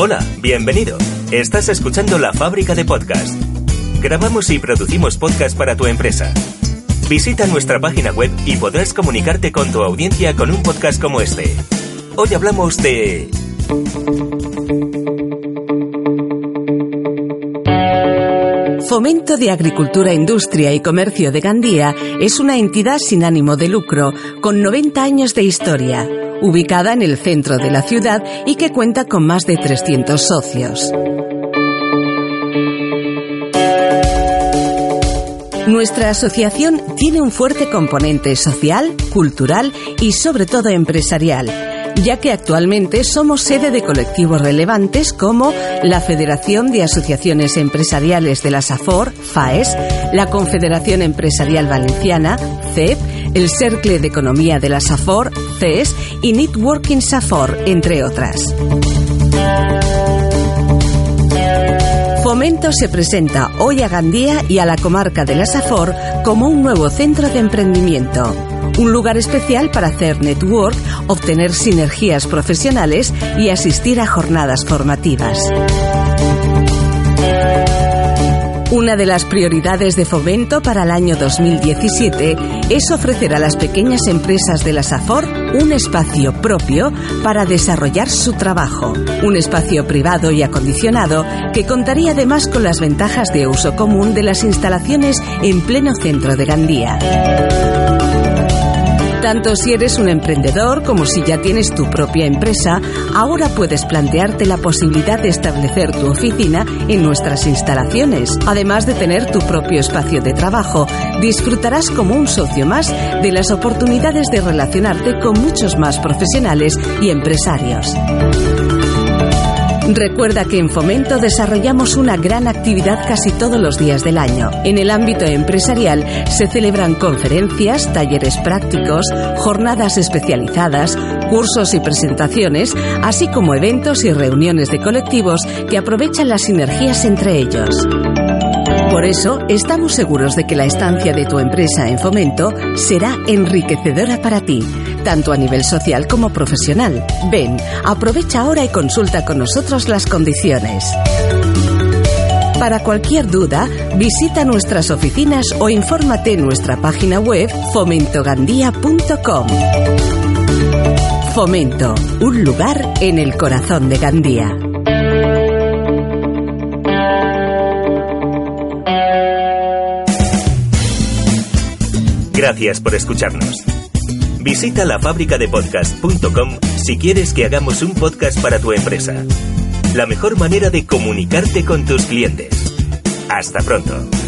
Hola, bienvenido. Estás escuchando La Fábrica de Podcast. Grabamos y producimos podcast para tu empresa. Visita nuestra página web y podrás comunicarte con tu audiencia con un podcast como este. Hoy hablamos de... Fomento de Agricultura, Industria y Comercio de Gandía es una entidad sin ánimo de lucro, con 90 años de historia, ubicada en el centro de la ciudad y que cuenta con más de 300 socios. Nuestra asociación tiene un fuerte componente social, cultural y sobre todo empresarial ya que actualmente somos sede de colectivos relevantes como la Federación de Asociaciones Empresariales de la SAFOR, FAES, la Confederación Empresarial Valenciana, CEP, el Cercle de Economía de la SAFOR, CES y Networking SAFOR, entre otras. Fomento se presenta hoy a Gandía y a la comarca de la Safor como un nuevo centro de emprendimiento, un lugar especial para hacer network, obtener sinergias profesionales y asistir a jornadas formativas. Una de las prioridades de fomento para el año 2017 es ofrecer a las pequeñas empresas de la SAFOR un espacio propio para desarrollar su trabajo, un espacio privado y acondicionado que contaría además con las ventajas de uso común de las instalaciones en pleno centro de Gandía. Tanto si eres un emprendedor como si ya tienes tu propia empresa, ahora puedes plantearte la posibilidad de establecer tu oficina en nuestras instalaciones. Además de tener tu propio espacio de trabajo, disfrutarás como un socio más de las oportunidades de relacionarte con muchos más profesionales y empresarios. Recuerda que en Fomento desarrollamos una gran actividad casi todos los días del año. En el ámbito empresarial se celebran conferencias, talleres prácticos, jornadas especializadas, cursos y presentaciones, así como eventos y reuniones de colectivos que aprovechan las sinergias entre ellos. Por eso, estamos seguros de que la estancia de tu empresa en Fomento será enriquecedora para ti, tanto a nivel social como profesional. Ven, aprovecha ahora y consulta con nosotros las condiciones. Para cualquier duda, visita nuestras oficinas o infórmate en nuestra página web fomentogandía.com. Fomento, un lugar en el corazón de Gandía. Gracias por escucharnos. Visita lafabricadepodcast.com si quieres que hagamos un podcast para tu empresa. La mejor manera de comunicarte con tus clientes. Hasta pronto.